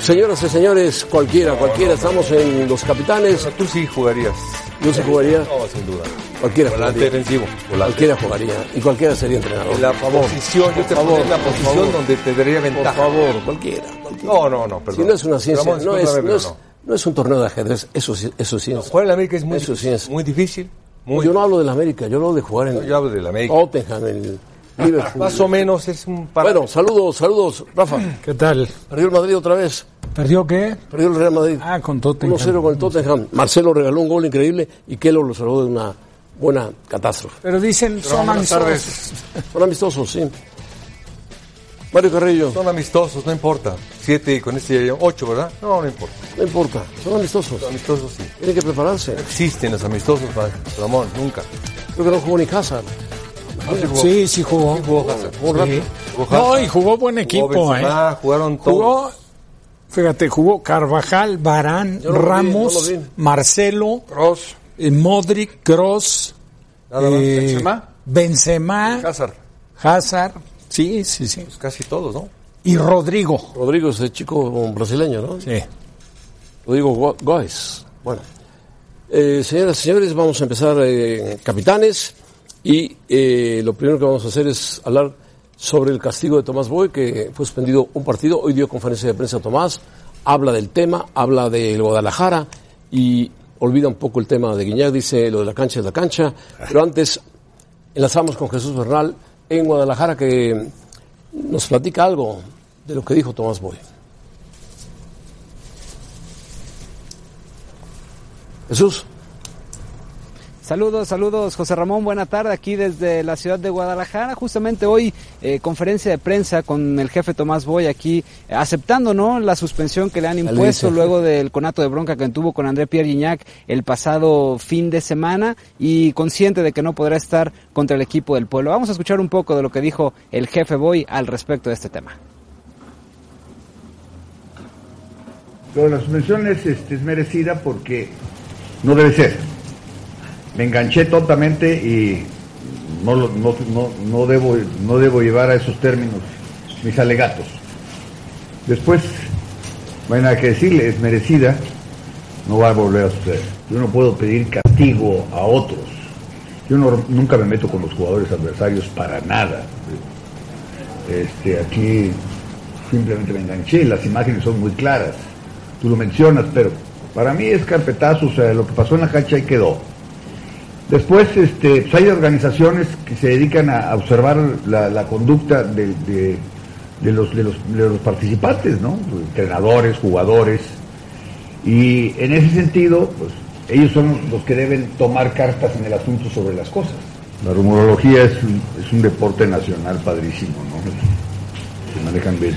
Señoras y señores, cualquiera, cualquiera. Estamos en Los Capitanes. Tú sí jugarías. Yo sí jugaría. No, sin duda. Cualquiera Volante jugaría. defensivo. Volante. Cualquiera jugaría. Y cualquiera sería entrenador. En la posición, yo te Por pongo en favor, la por posición favor. donde te daría Por ventaja. favor, cualquiera. cualquiera. No, no, no, perdón. Si no es una ciencia, Ramón, no es, no un torneo de ajedrez, eso, sí- eso sí es. Jugar en la América es muy, Eso sí es. muy difícil. Muy, Yo no hablo de la América, yo hablo de jugar en yo hablo de la América. Tottenham, en Liverpool. Más o menos es un para... Bueno, saludos, saludos. Rafa, ¿Qué tal? perdió el Madrid otra vez. ¿Perdió qué? Perdió el Real Madrid. Ah, con Tottenham. 1-0 con el Tottenham. Marcelo regaló un gol increíble y Kelo lo salvó de una buena catástrofe. Pero dicen, son amistosos. Son amistosos, sí. Mario Carrillo, Son amistosos, no importa. Siete y con este ya ocho, ¿verdad? No, no importa. no importa, son amistosos. Los amistosos sí. Tienen que prepararse. Existen los amistosos, Ramón, nunca. Creo que no jugó ni Sí, sí jugó. Sí. Jugó No, y jugó buen equipo, jugó ¿eh? Jugaron todos. Jugó, fíjate, jugó Carvajal, Barán, no vi, Ramos, no. Marcelo, Cross, eh, Modric, Cross, eh, Benzema, Benzema, Hazard. Hazard, sí, sí, sí. Pues casi todos, ¿no? Y Rodrigo. Rodrigo, ese chico brasileño, ¿no? Sí. Rodrigo Go- Góez. Bueno. Eh, señoras y señores, vamos a empezar eh, capitanes y eh, lo primero que vamos a hacer es hablar sobre el castigo de Tomás Boy, que fue suspendido un partido. Hoy dio conferencia de prensa Tomás, habla del tema, habla del Guadalajara y olvida un poco el tema de Guiñac, dice lo de la cancha es la cancha. Pero antes enlazamos con Jesús Bernal en Guadalajara que nos platica algo de lo que dijo Tomás Boy. Jesús. Saludos, saludos, José Ramón, buena tarde aquí desde la ciudad de Guadalajara. Justamente hoy eh, conferencia de prensa con el jefe Tomás Boy aquí eh, aceptando no la suspensión que le han impuesto luego del conato de bronca que tuvo con André Pierre Gignac el pasado fin de semana y consciente de que no podrá estar contra el equipo del pueblo. Vamos a escuchar un poco de lo que dijo el jefe Boy al respecto de este tema. Pero la suspensión es, este, es merecida porque no debe ser. Me enganché tontamente y no, no, no, no debo, no debo llevar a esos términos mis alegatos. Después, no hay que decirle, es merecida, no va a volver a suceder. Yo no puedo pedir castigo a otros. Yo no- nunca me meto con los jugadores adversarios para nada. Este, aquí simplemente me enganché, las imágenes son muy claras. Tú lo mencionas, pero para mí es carpetazo, o sea, lo que pasó en la cancha ahí quedó. Después, este, pues hay organizaciones que se dedican a a observar la, la conducta de, de- de los, de, los, de los participantes, ¿no? Entrenadores, jugadores. Y en ese sentido, pues ellos son los que deben tomar cartas en el asunto sobre las cosas. La rumorología es un, es un deporte nacional padrísimo, ¿no? Se manejan bien.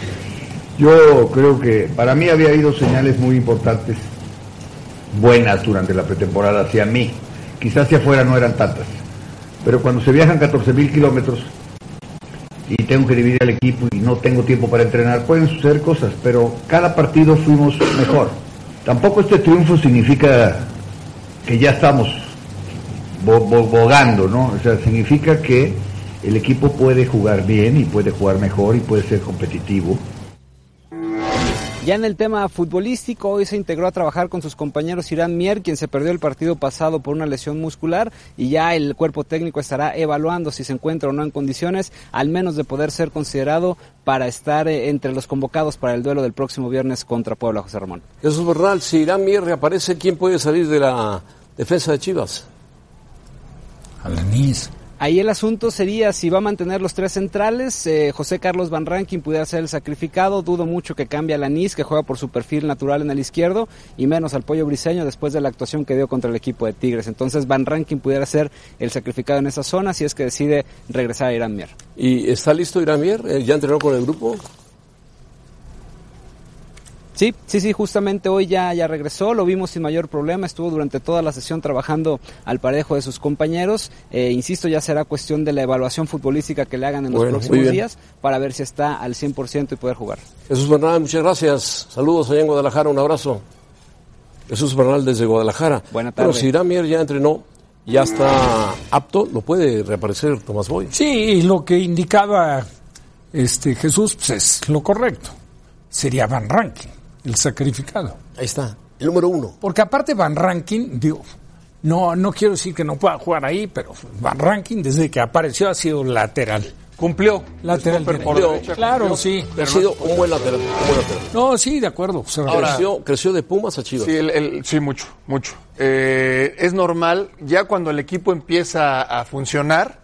Yo creo que para mí había habido señales muy importantes, buenas durante la pretemporada hacia mí. Quizás hacia afuera no eran tantas. Pero cuando se viajan 14 mil kilómetros y tengo que dividir al equipo y no tengo tiempo para entrenar, pueden suceder cosas, pero cada partido fuimos mejor. Tampoco este triunfo significa que ya estamos bo- bo- bogando, ¿no? O sea, significa que el equipo puede jugar bien y puede jugar mejor y puede ser competitivo. Ya en el tema futbolístico, hoy se integró a trabajar con sus compañeros Irán Mier, quien se perdió el partido pasado por una lesión muscular, y ya el cuerpo técnico estará evaluando si se encuentra o no en condiciones, al menos de poder ser considerado para estar eh, entre los convocados para el duelo del próximo viernes contra Puebla, José Ramón. Jesús Bernal, si Irán Mier reaparece, ¿quién puede salir de la defensa de Chivas? Alanis. Ahí el asunto sería si va a mantener los tres centrales. eh, José Carlos Van Rankin pudiera ser el sacrificado. Dudo mucho que cambie a Lanís, que juega por su perfil natural en el izquierdo, y menos al pollo briseño después de la actuación que dio contra el equipo de Tigres. Entonces Van Rankin pudiera ser el sacrificado en esa zona si es que decide regresar a Irán Mier. ¿Y está listo Irán Mier? Eh, ¿Ya entrenó con el grupo? Sí, sí, sí, justamente hoy ya, ya regresó, lo vimos sin mayor problema, estuvo durante toda la sesión trabajando al parejo de sus compañeros. Eh, insisto, ya será cuestión de la evaluación futbolística que le hagan en los Bueno, próximos días para ver si está al 100% y poder jugar. Jesús Bernal, muchas gracias. Saludos allá en Guadalajara, un abrazo. Jesús Bernal desde Guadalajara. Buena Bueno, tarde. si Irán Mier ya entrenó, ya está apto, lo puede reaparecer Tomás Boy. Sí, y lo que indicaba este Jesús pues es lo correcto. Sería Van Rankin, el sacrificado. Ahí está, el número uno. Porque aparte Van Rankin, digo, no, no quiero decir que no pueda jugar ahí, pero Van Rankin desde que apareció ha sido lateral. Cumplió. Lateral por derecho. derecha, Claro, cumplió. sí. Ha sido un buen lateral. un buen lateral. No, sí, de acuerdo. creció de Pumas a Chivas. Sí, el- el- sí, mucho, mucho. Eh, es normal, ya cuando el equipo empieza a funcionar,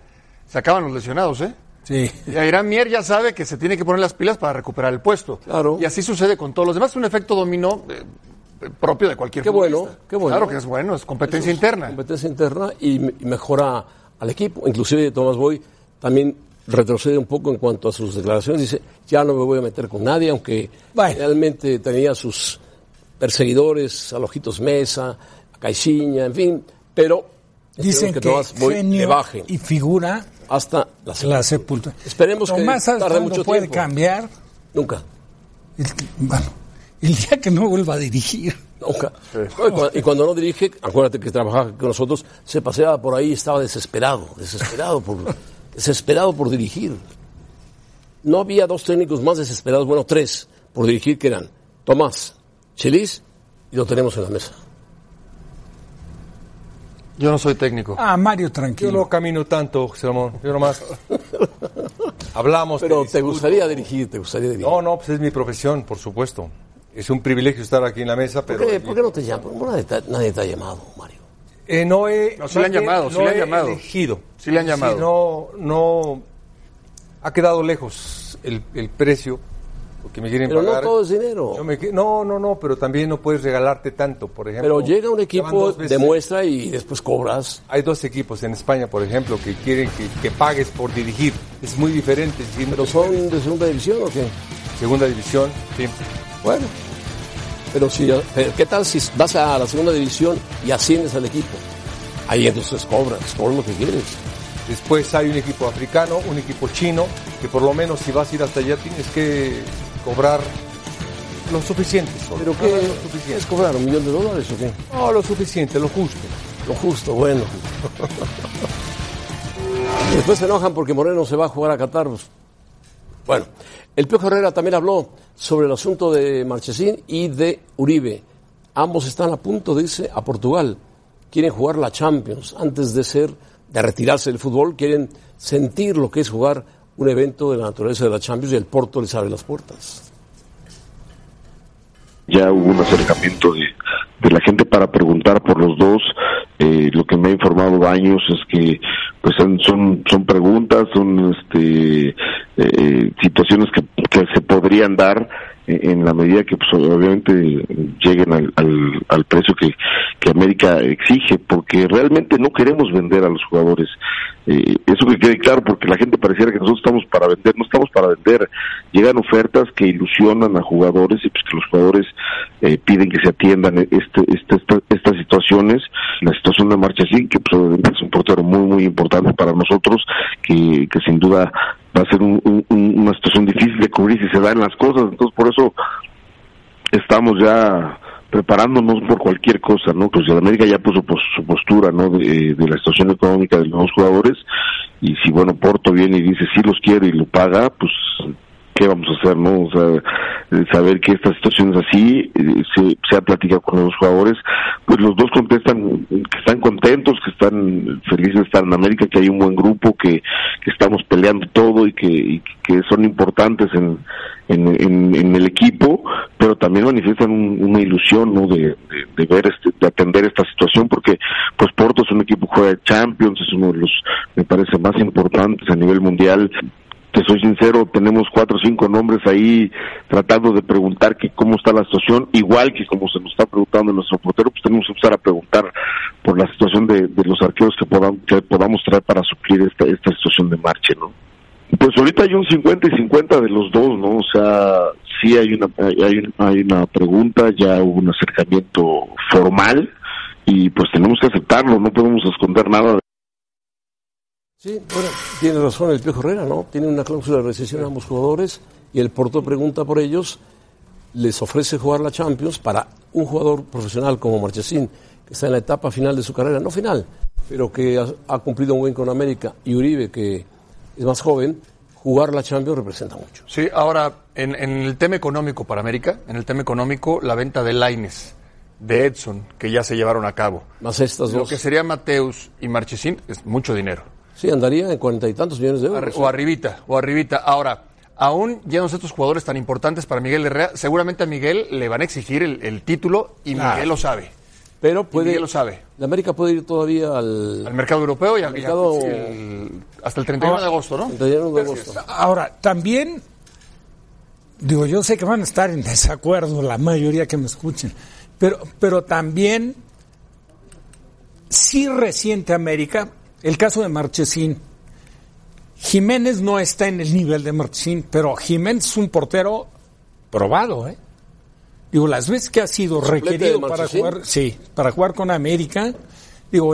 se acaban los lesionados, ¿eh? Sí. Y Irán Mier ya sabe que se tiene que poner las pilas para recuperar el puesto. Claro. Y así sucede con todos los demás. Es un efecto dominó eh, propio de cualquier Qué bueno, qué bueno. Claro que es bueno, es competencia interna. Competencia interna y, me- y mejora al equipo. Inclusive Tomás Boy también retrocede un poco en cuanto a sus declaraciones. Dice, ya no me voy a meter con nadie, aunque Bueno. realmente tenía sus perseguidores, a Lojitos Mesa, a Caixinha, en fin, pero Dicen esperemos que, Tomás Boy le baje y figura hasta la la sepultura. Esperemos que Tomás tarde mucho puede tiempo. cambiar. Nunca, El, bueno, el día que no vuelva a dirigir. nunca. No, y, cua- y cuando no dirige, acuérdate que trabajaba con nosotros, se paseaba por ahí y estaba desesperado, desesperado por, desesperado por dirigir. No había dos técnicos más desesperados, bueno, tres, por dirigir, que eran Tomás, Chelis, y lo tenemos en la mesa. Yo no soy técnico. Ah, Mario, Yo tranquilo. no camino tanto, José Ramón. Yo nomás. Hablamos. Pero te gustaría dirigir, te gustaría dirigir. No, no, pues es mi profesión, por supuesto. Es un privilegio estar aquí en la mesa, ¿Por, pero. qué, por qué no te llaman? ¿Por nadie te, nadie te ha llamado, Mario? Eh, no he. No, sí le han llamado, sí no le han llamado. elegido. Sí le han llamado. no, no. Ha quedado lejos el, el precio, porque me quieren Pero no pagar. todo es dinero. Me no, no, no, pero también no puedes regalarte tanto, por ejemplo. Pero llega un equipo, demuestra y después cobras. Hay dos equipos en España, por ejemplo, que quieren que, que pagues por dirigir. Es muy diferente. si- ¿Pero son de segunda división o qué? Segunda división, sí. Bueno, pero si, pero ¿qué tal si vas a la segunda división y asciendes al equipo? Ahí entonces cobras, cobras lo que quieres. Después hay un equipo africano, un equipo chino, que por lo menos si vas a ir hasta allá tienes que cobrar lo suficiente. solo. ¿Pero qué es cobrar? ¿Un millón de dólares o qué? No, lo suficiente, lo justo. Lo justo, bueno. Después se enojan porque Moreno se va a jugar a Qatar. Bueno, el Piojo Herrera también habló sobre el asunto de Marchesín y de Uribe. Ambos están a punto de irse a Portugal. Quieren jugar la Champions antes de ser, de retirarse del fútbol. Quieren sentir lo que es jugar un evento de la naturaleza de la Champions y el Porto les abre las puertas. ya hubo un acercamiento de, la gente para preguntar por los dos. Eh, lo que me ha informado Baños es que pues son son, preguntas, son este eh, situaciones que, que se podrían dar en, en la medida que pues obviamente lleguen al, al, al precio que, que América exige, porque realmente no queremos vender a los jugadores. Eh, eso que quede claro, porque la gente pareciera que nosotros estamos para vender, no estamos para vender. Llegan ofertas que ilusionan a jugadores y pues que los jugadores eh, piden que se atiendan este, este, esta- estas situaciones. La situación de Marchesín, que pues, es un portero muy, muy importante para nosotros, que, que sin duda va a ser un- un- un- una situación difícil de cubrir si se dan las cosas. Entonces, por eso estamos ya preparándonos por cualquier cosa, ¿no? Pues el América ya puso su postura, ¿no? De, de la situación económica de los jugadores y si, bueno, Porto viene y dice sí los quiero y lo paga, pues ¿qué vamos a hacer, no? O sea, eh, saber que esta situación es así, eh, se, se ha platicado con los jugadores, pues los dos contestan que están contentos, que están felices de estar en América, que hay un buen grupo, que, estamos peleando todo y que, que son importantes en, en, el equipo, pero también manifiestan un- una ilusión, ¿no? De, de, de ver, este, de atender esta situación, porque pues Porto es un equipo que juega Champions, es uno de los, me parece, más importantes a nivel mundial, te soy sincero, tenemos cuatro o cinco nombres ahí tratando de preguntar que cómo está la situación, igual que como se nos está preguntando en nuestro portero, pues tenemos que empezar a preguntar por la situación de, de los arqueros que podamos, que podamos traer para suplir esta, esta situación de marcha, ¿no? Pues ahorita hay un 50 y 50 de los dos, ¿no? O sea, sí hay una, hay, hay una pregunta, ya hubo un acercamiento formal y pues tenemos que aceptarlo, no podemos esconder nada. Sí, bueno, tiene razón el Piojo Herrera, ¿no? Tiene una cláusula de recesión a ambos jugadores y el Porto pregunta por ellos, les ofrece jugar la Champions para un jugador profesional como Marchesín, que está en la etapa final de su carrera, no final, pero que ha, ha cumplido un buen con América, y Uribe, que es más joven, jugar la Champions representa mucho. Sí, ahora, en, en el tema económico para América, en el tema económico, la venta de Laines, de Edson, que ya se llevaron a cabo. Más estas Lo dos. que sería Mateus y Marchesín es mucho dinero. Sí, andaría en cuarenta y tantos millones de euros. O arribita, o arribita. Ahora, aún yéndose estos jugadores tan importantes para Miguel Herrera, seguramente a Miguel le van a exigir el, el título y Claro. Miguel lo sabe. Pero puede, Miguel lo sabe. La América puede ir todavía al, Al mercado europeo y al, y mercado- sí, el- hasta el 31 de agosto, ¿no? 31 de agosto. Ahora, también, digo, yo sé que van a estar en desacuerdo la mayoría que me escuchen, pero, pero también, sí reciente América, el caso de Marchesín. Jiménez no está en el nivel de Marchesín, pero Jiménez es un portero probado, ¿eh? Digo, las veces que ha sido ¿Suplente requerido para jugar, sí, para jugar con América, digo,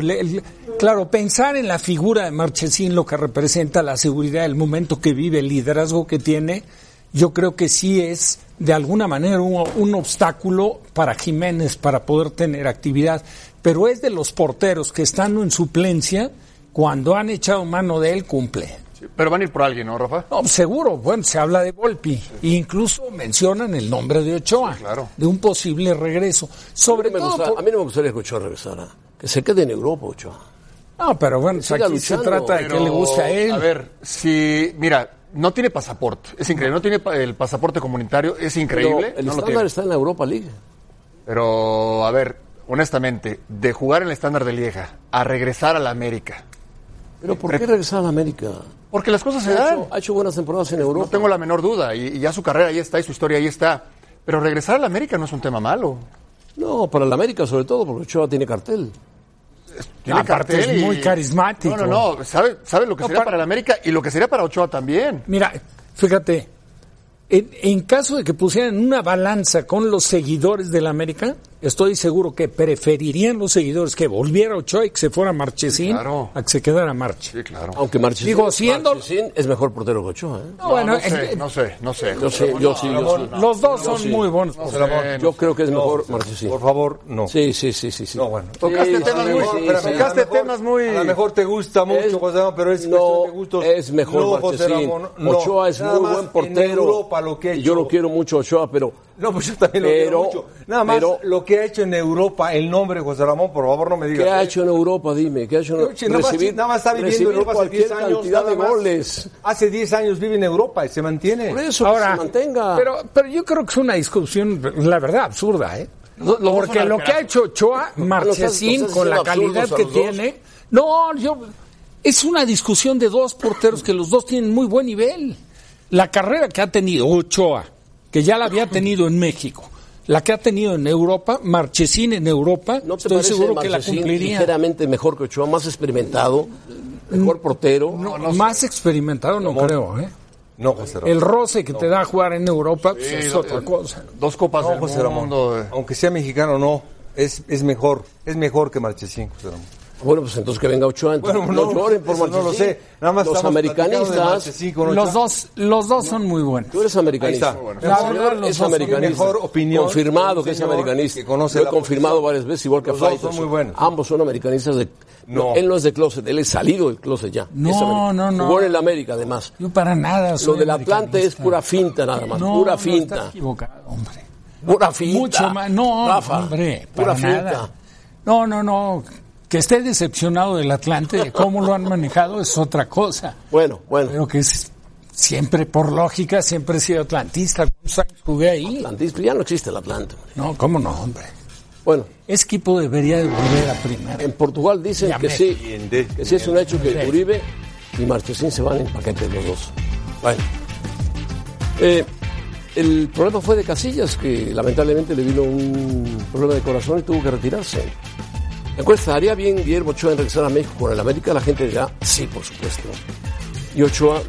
claro, pensar en la figura de Marchesín, lo que representa la seguridad, el momento que vive, el liderazgo que tiene, yo creo que sí es de alguna manera un, un obstáculo para Jiménez para poder tener actividad, pero es de los porteros que estando en suplencia, cuando han echado mano de él, cumple. Sí, Pero van a ir por alguien, ¿no, Rafa? No, seguro, bueno, se habla de Volpi. E incluso mencionan el nombre de Ochoa. claro. De un posible regreso. Sobre A mí, no me todo. gusta- por- a mí no me gustaría que Ochoa regresara. Que se quede en Europa, Ochoa. No, pero bueno, aquí luchando, se trata de que le guste a él. A ver, si, mira, no tiene pasaporte, es increíble, no tiene el pasaporte comunitario, es increíble. Pero el no lo estándar tiene. está en la Europa League. Pero, a ver, honestamente, de jugar en el estándar de Lieja a regresar a la América, Pero ¿por qué regresar a la América? porque las cosas se Ha dan. hecho, ha hecho buenas temporadas en Europa. No tengo la menor duda, y, y ya su carrera ahí está, y su historia ahí está. Pero regresar a la América no es un tema malo. No, para la América sobre todo, porque Ochoa tiene cartel. Tiene Aparte cartel es y- muy carismático. No, no, no, sabe, sabe lo que No, sería para- para la América y lo que sería para Ochoa también. Mira, fíjate, en, en caso de que pusieran una balanza con los seguidores de la América, estoy seguro que preferirían los seguidores que volviera Ochoa y que se fuera Marchesín claro. a que se quedara Marche. Sí, claro. Aunque Marchesín, Digo, siendo- Marchesín es mejor portero que Ochoa. ¿eh? No, bueno, no, sé, eh, no sé, no sé. Yo sé, yo sí, yo sí. los dos son muy buenos. No sé, no Yo creo que es mejor Marchesín. Por favor, no. Sí, sí, sí, sí, sí. No, bueno. Tocaste Sí, temas muy, tocaste A lo mejor- temas muy. A lo mejor te gusta mucho, Es- José Ramón, pero es no, cuestión de gustos. es mejor Marchesín. Ochoa es muy buen En portero. Europa lo que. Yo lo quiero mucho Ochoa, pero No, pues yo también lo Pero- quiero mucho. Nada más pero- lo que ha hecho en Europa, el nombre José Ramón, por favor no me digas. ¿qué ha hecho en Europa? Dime, ¿qué ha hecho en Oye, nada, más, nada más está viviendo en Europa hace cualquier 10 años. cantidad nada de más. goles. Hace 10 años vive en Europa y se mantiene. Por eso, Ahora, que se mantenga. Pero, pero yo creo que es una discusión, la verdad, absurda, ¿eh? Porque lo que ha hecho Ochoa, Marchesín, con la calidad que tiene. No, yo. Es una discusión de dos porteros que los dos tienen muy buen nivel. La carrera que ha tenido Ochoa, que ya la había tenido en México, la que ha tenido en Europa, Marchesín en Europa, ¿No te estoy parece seguro que la cumpliría. ligeramente mejor que Ochoa, más experimentado, mejor portero? No, más experimentado no creo, ¿eh? No, José Ramón. El roce que te da jugar en Europa pues, es no, otra cosa. Dos copas No, del José Ramón. mundo. eh. Aunque sea mexicano, no. Es, es mejor. Es mejor que Marchesín, José Ramón. Bueno, pues entonces que venga Ochoa. entonces Bueno, no, no, lloren por eso no lo Marchesín. sé. Nada más Los americanistas. Marchesín. Los dos, los dos son muy buenos. Tú eres americanista. Ahí está. El La señor verdad, los es dos americanista. mejor opinión Confirmado que es americanista. que conoce Lo he confirmado posición. varias veces, igual que Faitelson. son muy buenos. Ambos son americanistas de. No. Él no es de closet, él es salido del closet ya. No, no, no. Jugó en el América, además. Yo para nada. Lo soy del Atlante es pura finta, nada más. No, pura finta. estás equivocado, hombre. pura finta. Mucho más. No, Rafa, hombre, pura finta. No, no, no. Que esté decepcionado del Atlante, de cómo lo han manejado, es otra cosa. Bueno, bueno. Pero que es, siempre, por lógica, siempre he sido atlantista. ¿Cuántos años jugué ahí? Atlantis, pero ya no existe el Atlante. hombre. No, ¿cómo no, hombre? Bueno, Ese equipo debería de volver a primera. en Portugal dicen Ya que me sí, que sí es un hecho que. Uribe y Marchesín se van en paquete los dos. Bueno. Eh, el problema fue de Casillas, que lamentablemente le vino un problema de corazón y tuvo que retirarse. Encuesta, ¿haría bien Guillermo Ochoa en regresar a México con el América? La gente dirá, sí, por supuesto. Y Ochoa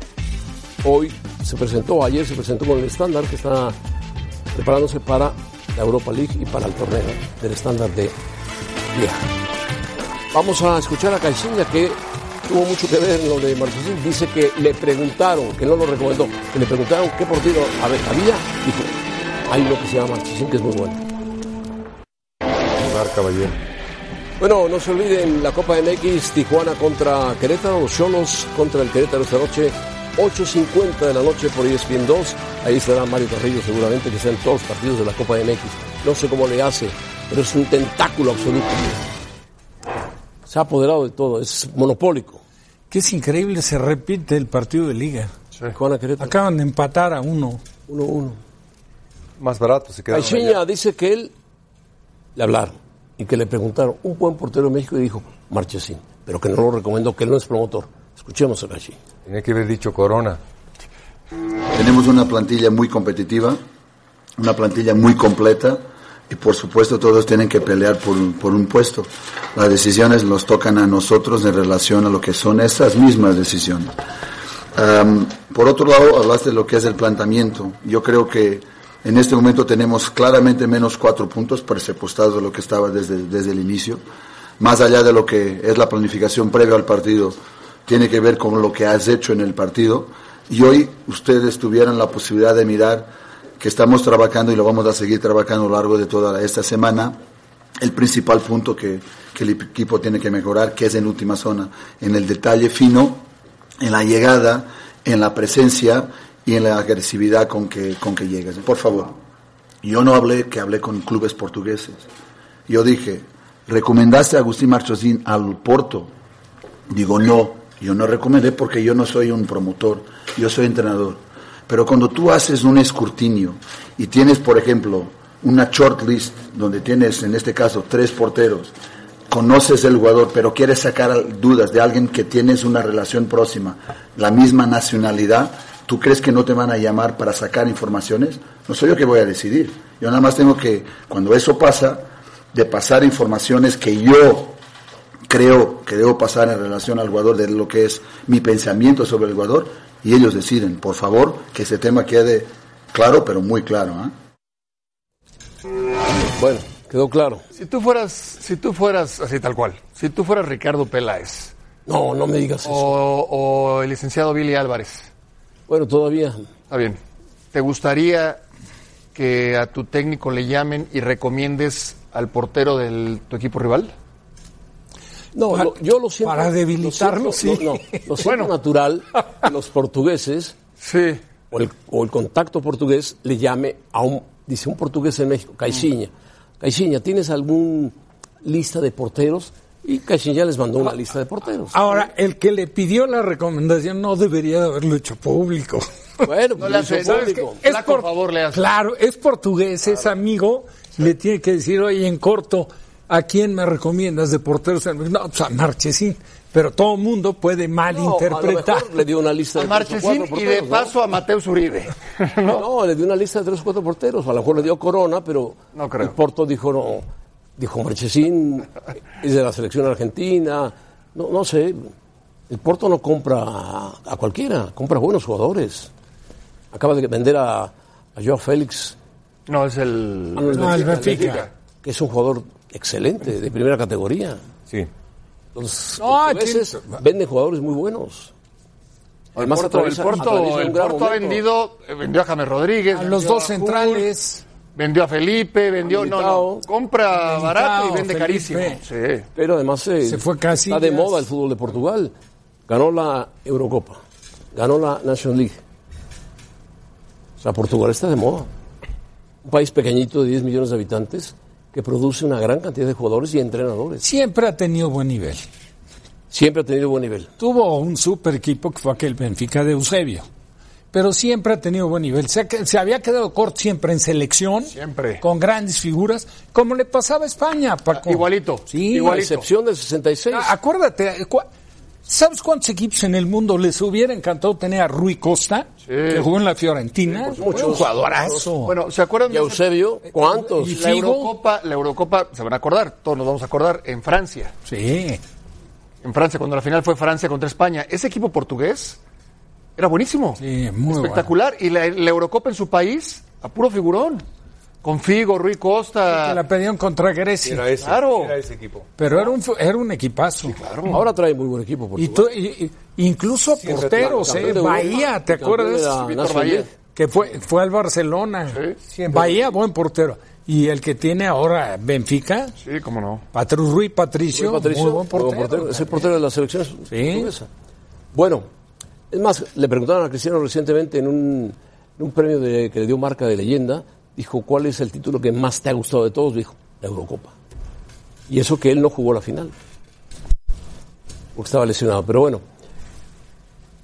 hoy se presentó, ayer se presentó con el estándar que está preparándose para la Europa League y para el torneo del estándar de Lieja. Vamos a escuchar a Caixinha que tuvo mucho que ver en lo de Marchesín. Dice que le preguntaron, que no lo recomendó, que le preguntaron qué partido había. Dijo, hay uno que se llama Marchesín que es muy bueno. caballero. Bueno, no se olviden la Copa MX Tijuana contra Querétaro, los Cholos contra el Querétaro esta noche, 8.50 de la noche por ESPN 2. Ahí estará Mario Carrillo seguramente, que sean todos los partidos de la Copa MX. No sé cómo le hace, pero es un tentáculo absoluto. Se ha apoderado de todo, es monopólico. Que es increíble, se repite el partido de liga. Tijuana Querétaro. Acaban de empatar a uno. 1-1. Más barato se queda. Caixinha dice que él le hablaron y que le preguntaron, un buen portero de México, y dijo, Marchesín, pero que no lo recomendó, que él no es promotor. Escuchemos a Caixinha. Tenía que haber dicho Corona. Tenemos una plantilla muy competitiva, una plantilla muy completa y por supuesto todos tienen que pelear por, un- por un puesto. Las decisiones nos tocan a nosotros en relación a lo que son esas mismas decisiones. Am, por otro lado, hablaste de lo que es el planteamiento. Yo creo que en este momento tenemos claramente menos cuatro puntos presupuestados de lo que estaba desde, desde el inicio. Más allá de lo que es la planificación previa al partido, tiene que ver con lo que has hecho en el partido. Y hoy ustedes tuvieran la posibilidad de mirar que estamos trabajando y lo vamos a seguir trabajando a lo largo de toda esta semana. El principal punto que, que el equipo tiene que mejorar, que es en última zona, en el detalle fino, en la llegada, en la presencia y en la agresividad con que, con que llegas. Por favor, yo no hablé que hablé con clubes portugueses. Yo dije, ¿recomendaste a Agustín Marchosín al Porto? Digo, no, yo no recomendé porque yo no soy un promotor, yo soy entrenador. Pero cuando tú haces un escrutinio y tienes, por ejemplo, una short list donde tienes, en este caso, tres porteros, conoces el jugador, pero quieres sacar dudas de alguien que tienes una relación próxima, la misma nacionalidad, ¿tú crees que no te van a llamar para sacar informaciones? No soy yo que voy a decidir. Yo nada más tengo que, cuando eso pasa, de pasar informaciones que yo creo que debo pasar en relación al jugador de lo que es mi pensamiento sobre el jugador y ellos deciden. Por favor, que ese tema quede claro, pero muy claro. ¿ah? Bueno, quedó claro. Si tú fueras, si tú fueras así tal cual, si tú fueras Ricardo Peláez No, no me digas eso. o, o el licenciado Billy Álvarez, Bueno, todavía. está bien, ¿te gustaría que a tu técnico le llamen y recomiendes al portero de tu equipo rival? No, Para- lo- yo lo siento. para debilitarlo, lo siento- sí. No, no, lo siento natural que los portugueses Sí. o el, o el contacto portugués le llame a un, dice un portugués en México, Caixinha. Caixinha, ¿tienes algún lista de porteros? Y Caixinha les mandó una lista de porteros. Ahora, el que le pidió la recomendación no debería de haberlo hecho público. Bueno, No pues le hace- ¿sabes público. qué? Flaco favor le hace. Claro, es portugués, es amigo, le tiene que decir, oye, en corto, ¿a quién me recomiendas de porteros? No, pues a Marchesín, pero todo mundo puede No, malinterpretar. a lo mejor le dio una lista A de tres o Marchesín y de paso a Mateus Uribe. ¿no? No, le dio una lista de tres o cuatro porteros. A lo mejor le dio Corona, pero No creo. el Porto dijo, no, dijo Marchesín, es de la selección argentina. No, no sé, el Porto no compra a, a cualquiera, compra buenos jugadores. Acaba de vender a, a Joao Félix, No, es el... ah, no, el No, el Benfica, Benfica. que es un jugador excelente, de primera categoría. Sí. Los No, portugueses venden jugadores muy buenos. El Porto, el Porto, atraviesa el gran Porto ha vendido, eh, vendió a James Rodríguez. A los dos a centrales. Vendió a Felipe, vendió... No, no, compra Militao, barato y vende Felipe. carísimo. Sí. Pero además eh, Se fue Casillas. está de moda el fútbol de Portugal. Ganó la Eurocopa, ganó la National League. O sea, Portugal está de moda. Un país pequeñito de 10 millones de habitantes que produce una gran cantidad de jugadores y entrenadores. Siempre ha tenido buen nivel. Siempre ha tenido buen nivel. Tuvo un super equipo que fue aquel Benfica de Eusebio. Pero siempre ha tenido buen nivel. Se, había quedado corto siempre en selección. Siempre. Con grandes figuras. Como le pasaba a España, Paco. Igualito, Sí. Igualito. excepción del 66. Ah, Acuérdate, cu- ¿sabes cuántos equipos en el mundo les hubiera encantado tener a Rui Costa? Que jugó en la Fiorentina. Fue un jugadorazo. Bueno, ¿se acuerdan y Eusebio, ¿cuántos? y La. Eurocopa, la Eurocopa, se van a acordar, todos nos vamos a acordar, en Francia. Sí. En Francia, cuando la final fue Francia contra España. Ese equipo portugués Era buenísimo. Sí, muy Espectacular. Y la, la Eurocopa en su país, a puro figurón. Con Figo, Rui Costa. Que la pedían contra Grecia. Era ese, Claro. era ese equipo. Pero era un, era un equipazo. Ahora trae muy buen equipo. Y, tú- y- y- incluso porteros, ¿eh? Bahía, ¿te campeón acuerdas? Bahía. Que fue, fue al Barcelona. Siempre. Bahía, buen portero. Y el que tiene ahora Benfica, Sí, cómo no. Patru Rui Patricio, Rui Patricio, muy buen portero. Es el portero de la selección portuguesa. Bueno, es más, le preguntaron a Cristiano recientemente en un, un premio que le dio marca de leyenda, dijo, ¿cuál es el título que más te ha gustado de todos? Dijo, la Eurocopa. Y eso que él no jugó la final, porque estaba lesionado. Pero bueno,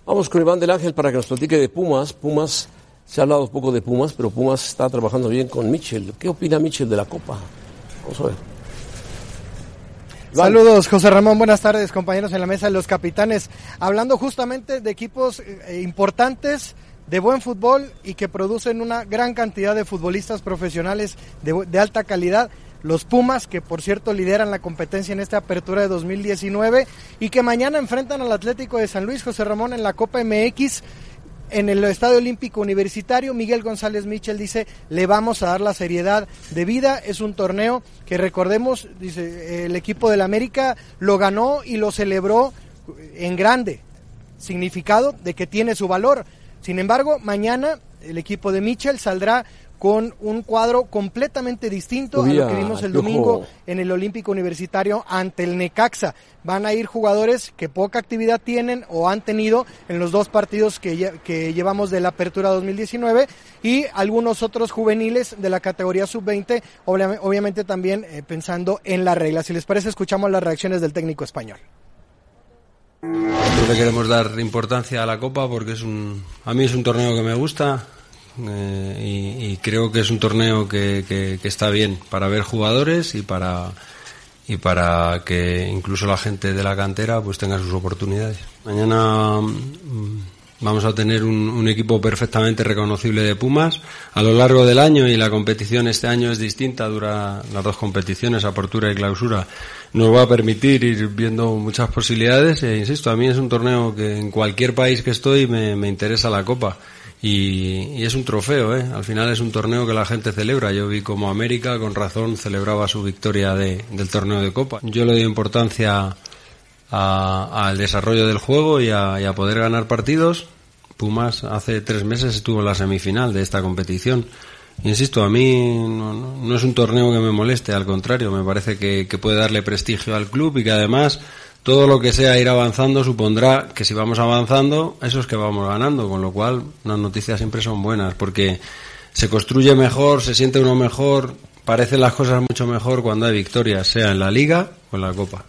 vamos con Iván del Ángel para que nos platique de Pumas. Pumas, se ha hablado poco de Pumas, pero Pumas está trabajando bien con Mitchell. ¿Qué opina Mitchell de la Copa? Vamos a ver. Saludos, José Ramón. Buenas tardes, compañeros en la mesa de los capitanes. Hablando justamente de equipos eh, importantes, de buen fútbol y que producen una gran cantidad de futbolistas profesionales de alta calidad. Los Pumas, que por cierto lideran la competencia en esta apertura de 2019 y que mañana enfrentan al Atlético de San Luis, José Ramón, en la Copa MX en el Estadio Olímpico Universitario, Miguel González Michel dice, le vamos a dar la seriedad de vida. Es un torneo que recordemos, dice, el equipo del América lo ganó y lo celebró en grande, significado de que tiene su valor. Sin embargo, mañana el equipo de Michel saldrá con un cuadro completamente distinto a lo que vimos el domingo en el Olímpico Universitario ante el Necaxa. Van a ir jugadores que poca actividad tienen o han tenido en los dos partidos que, que llevamos de la Apertura 2019 y algunos otros juveniles de la categoría sub-20, obvia- obviamente también eh, pensando en las reglas. Si les parece, escuchamos las reacciones del técnico español. No le queremos dar importancia a la Copa porque es un, a mí es un torneo que me gusta eh, y, creo que es un torneo que, que- que está bien para ver jugadores y para y para que incluso la gente de la cantera pues tenga sus oportunidades. Mañana mm, vamos a tener un, un equipo perfectamente reconocible de Pumas a lo largo del año y la competición este año es distinta, dura las dos competiciones, apertura y clausura. Nos va a permitir ir viendo muchas posibilidades e insisto, a mí es un torneo que en cualquier país que estoy me, me interesa la copa. Y, y es un trofeo, ¿eh? Al final es un torneo que la gente celebra. Yo vi como América, con razón, celebraba su victoria de- del torneo de Copa. Yo le doy importancia al desarrollo del juego y a, poder ganar partidos. Pumas hace tres meses estuvo en la semifinal de esta competición. Insisto, a mí no, no- es un torneo que me moleste, al contrario, me parece que puede darle prestigio al club y que además todo lo que sea ir avanzando supondrá que si vamos avanzando, eso es que vamos ganando, con lo cual las noticias siempre son buenas, porque se construye mejor, se siente uno mejor, parecen las cosas mucho mejor cuando hay victorias, sea en la liga o en la copa.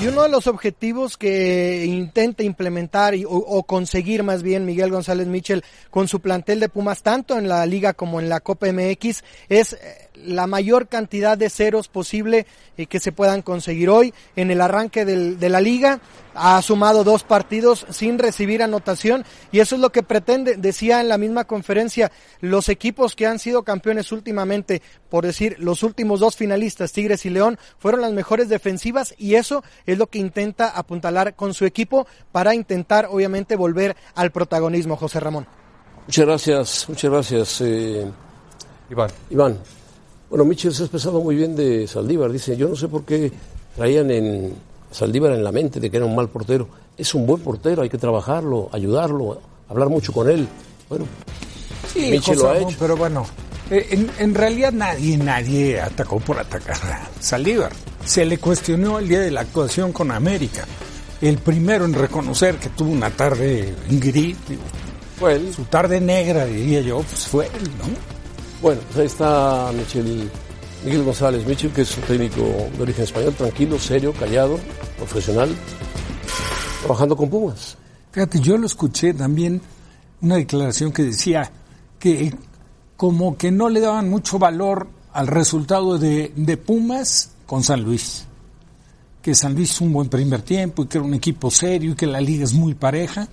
Y uno de los objetivos que intenta implementar y- o, o conseguir más bien Miguel González Michel con su plantel de Pumas, tanto en la liga como en la Copa MX, es eh, la mayor cantidad de ceros posible eh, que se puedan conseguir hoy. En el arranque del- de la liga ha sumado dos partidos sin recibir anotación y eso es lo que pretende, decía en la misma conferencia, los equipos que han sido campeones últimamente, por decir, los últimos dos finalistas, Tigres y León, fueron las mejores defensivas y eso es lo que intenta apuntalar con su equipo para intentar obviamente volver al protagonismo, José Ramón. Muchas gracias, muchas gracias, eh, Iván. Iván. Bueno, Michel se ha expresado muy bien de Saldívar. Dice, yo no sé por qué traían en Saldívar en la mente de que era un mal portero. Es un buen portero, hay que trabajarlo, ayudarlo, hablar mucho con él. Bueno, Sí, Michel José lo ha hecho. pero bueno, eh, en, en realidad nadie, nadie atacó por atacar a Saldívar. Se le cuestionó el día de la actuación con América. El primero en reconocer que tuvo una tarde gris, digo, fue él. su tarde negra, diría yo, pues fue él, ¿no? Bueno, pues ahí está Miguel González Michel, que es un técnico de origen español, tranquilo, serio, callado, profesional, trabajando con Pumas. Fíjate, yo lo escuché también una declaración que decía que como que no le daban mucho valor al resultado de, de Pumas con San Luis. Que San Luis es un buen primer tiempo y que era un equipo serio y que la liga es muy pareja.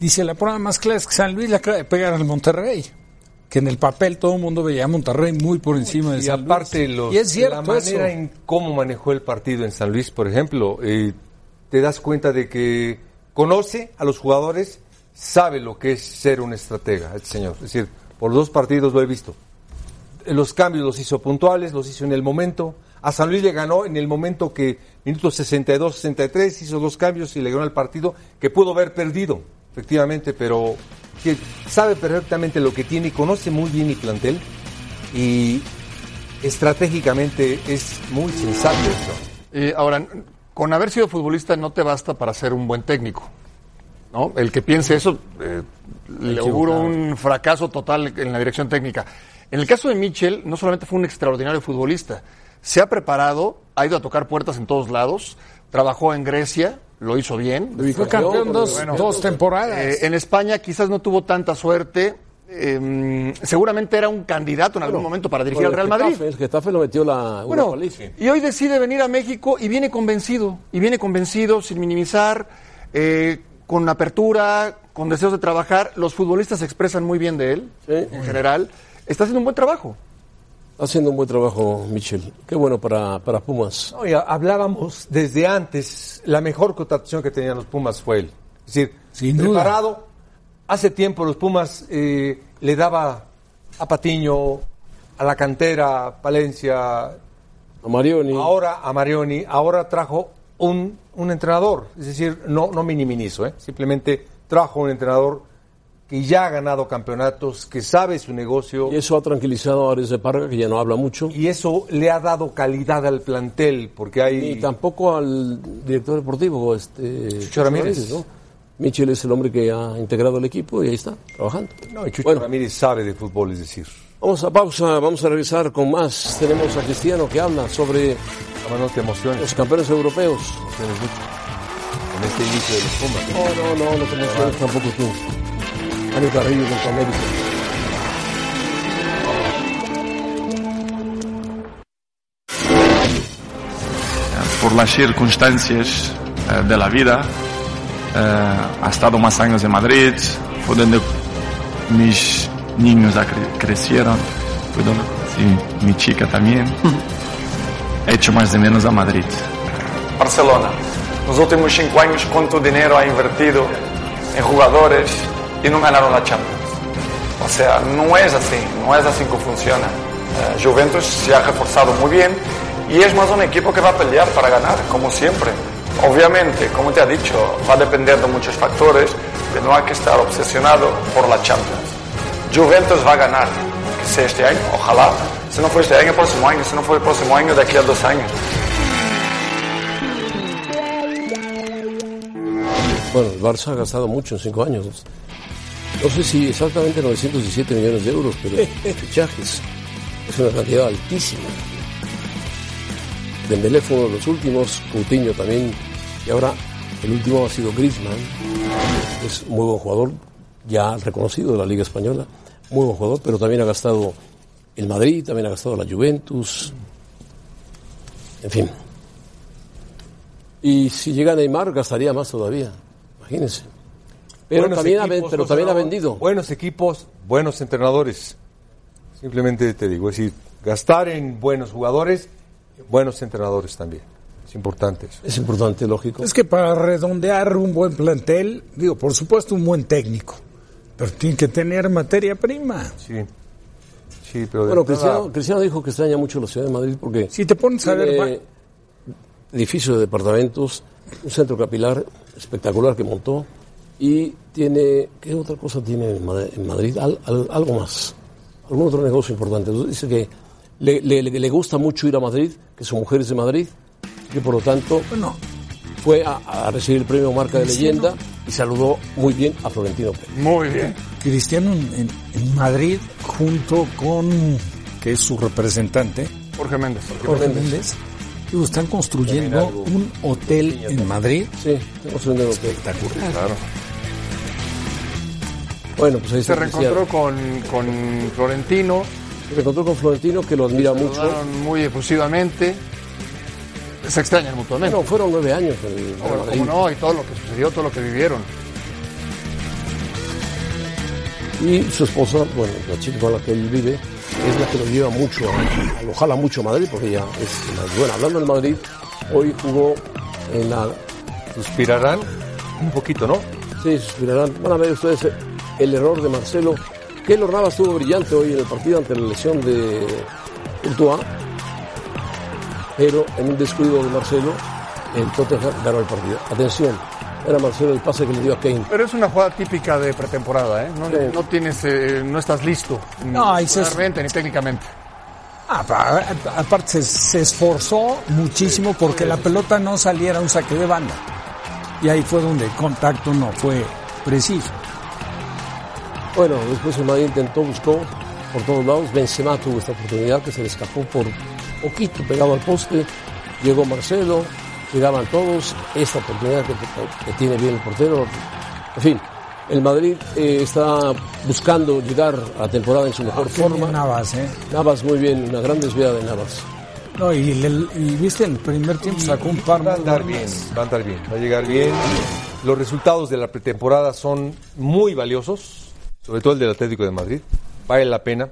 Dice, la prueba más clara es que San Luis le acaba de pegar al Monterrey. Que en el papel todo el mundo veía a Monterrey muy por encima de Y San aparte, Luis. los- y es cierto la manera eso. en cómo manejó el partido en San Luis, por ejemplo, eh, te das cuenta de que conoce a los jugadores, sabe lo que es ser un estratega, este señor. Es decir, por dos partidos lo he visto. Los cambios los hizo puntuales, los hizo en el momento. A San Luis le ganó en el momento que, minuto 62, 63, hizo dos cambios y le ganó el partido que pudo haber perdido, efectivamente, pero que sabe perfectamente lo que tiene y conoce muy bien mi plantel y estratégicamente es muy sensato esto. Eh, ahora, con haber sido futbolista no te basta para ser un buen técnico. ¿no? El que piense eso, eh, le auguro un fracaso total en la dirección técnica. En el caso de Mitchell, no solamente fue un extraordinario futbolista, se ha preparado, ha ido a tocar puertas en todos lados, trabajó en Grecia, lo hizo bien. Fue campeón dos, dos temporadas. Eh, en España quizás no tuvo tanta suerte. eh, seguramente era un candidato en algún momento para dirigir al Real Madrid. El Getafe lo metió la Bueno, League. y hoy decide venir a México y viene convencido, y viene convencido, sin minimizar, eh, con apertura, con deseos de trabajar. Los futbolistas se expresan muy bien de él, en general. Está haciendo un buen trabajo. Haciendo un buen trabajo, Michel. Qué bueno para, para Pumas. No, ya hablábamos desde antes, la mejor contratación que tenían los Pumas fue él. Es decir, Sin duda. preparado. Hace tiempo los Pumas eh, le daba a Patiño, a la cantera, a Palencia, A Marioni. ahora a Marioni, ahora trajo un, un entrenador. Es decir, no, no minimizo, ¿eh? simplemente trajo un entrenador que ya ha ganado campeonatos, que sabe su negocio. Y eso ha tranquilizado a Ares de Parga, que ya no habla mucho. Y eso le ha dado calidad al plantel, porque hay... Y tampoco al director deportivo, este Chucho Ramírez. ¿no? Michel es el hombre que ha integrado el equipo y ahí está, trabajando. No, y Chucho Bueno. Ramírez sabe de fútbol, es decir. Vamos a pausa, vamos a regresar con más. Tenemos a Cristiano que habla sobre Además, no te emociones. los campeones europeos. emociones mucho en este inicio de los Pumas. No, no, no, no te emociones tampoco tú. Contra América. por las circunstancias eh, de la vida. Eh, ha estado más años en Madrid, fue donde mis niños crecieron, fue donde conocí mi chica también. He hecho más de menos a Madrid. Barcelona. Nos últimos cinco años, ¿cuánto dinero ha invertido en jugadores y no ganaron la Champions? O sea, no es así, no es así que funciona. Eh, Juventus se ha reforzado muy bien y es más un equipo que va a pelear para ganar, como siempre. Obviamente, como te ha dicho, va a depender de muchos factores, pero no hay que estar obsesionado por la Champions. Juventus va a ganar, que sea este año, ojalá. Si no fue este año, el próximo año, si no fue el próximo año, de aquí a dos años. Bueno, el Barça ha gastado mucho en cinco años. No sé si exactamente 917 millones de euros, pero fichajes es una cantidad altísima. Dembélé fue uno de los últimos, Coutinho también, y ahora el último ha sido Griezmann, es un muy buen jugador, ya reconocido de la Liga Española, muy buen jugador, pero también ha gastado el Madrid, también ha gastado la Juventus, en fin. Y si llega Neymar, gastaría más todavía, imagínense. Pero también, ha, equipos, ven- pero José también ha Ramón, vendido. Buenos equipos, buenos entrenadores. Simplemente te digo, es decir, gastar en buenos jugadores, buenos entrenadores también. Es importante eso. Es importante, lógico. Es que para redondear un buen plantel, digo, por supuesto un buen técnico, pero tiene que tener materia prima. Sí. Sí, pero Bueno, Cristiano, Cristiano dijo que extraña mucho la ciudad de Madrid porque Si te pones a ver, tiene edificios de departamentos, un centro capilar espectacular que montó y tiene, ¿qué otra cosa tiene en Mad- en Madrid? Al- al- algo más, algún otro negocio importante. Entonces, dice que le, le- le- le gusta mucho ir a Madrid, que su mujer es de Madrid, que por lo tanto bueno, fue a, a recibir el premio Marca de. Leyenda y saludó muy bien a Florentino Pérez. Muy bien. Cristiano en, Madrid junto con, que es su representante, Jorge Méndez. Jorge Méndez, digo, están construyendo un hotel en Madrid. Sí, subiendo el hotel. Espectacular. Claro. Bueno, pues ahí Se reencontró con, con Florentino, Se encontró con Florentino, que lo admira mucho. saludaron muy efusivamente. Se extrañan mutuamente. Bueno, fueron nueve años. el No, bueno, cómo no, y todo lo que sucedió, todo lo que vivieron. Y su esposa, bueno, la chica con la que él vive, es la que lo lleva mucho, lo jala mucho a Madrid, porque ella es la buena. Hablando del Madrid, hoy jugó en la ¿Suspirarán? Un poquito, ¿no? Sí, suspirarán. Van a ver ustedes el error de Marcelo. Keylor Navas estuvo brillante hoy en el partido ante la lesión de Courtois, pero en un descuido de Marcelo, el Tottenham ganó el partido. Atención, era Marcelo el pase que le dio a Kane. Pero es una jugada típica de pretemporada, ¿eh? No, Sí. no tienes, eh, no estás listo. No, ni muscularmente, ni técnicamente. Ah, aparte se, se esforzó muchísimo porque la pelota no saliera a un saque de banda. Y ahí fue donde el contacto no fue preciso. Bueno, después el Madrid intentó, buscó por todos lados. Benzema tuvo esta oportunidad que se le escapó por poquito, pegado al poste. Llegó Marcelo, llegaban todos. Esta oportunidad que, que tiene bien el portero. En fin, el Madrid eh, está buscando llegar a la temporada en su mejor Qué forma. Navas, ¿eh? Navas muy bien, una gran desviada de Navas. No, y, el- y viste, en el primer tiempo sacó un par Va a andar bien, va a andar bien, va a llegar bien. Los resultados de la pretemporada son muy valiosos, sobre todo el del Atlético de Madrid. Vale la pena,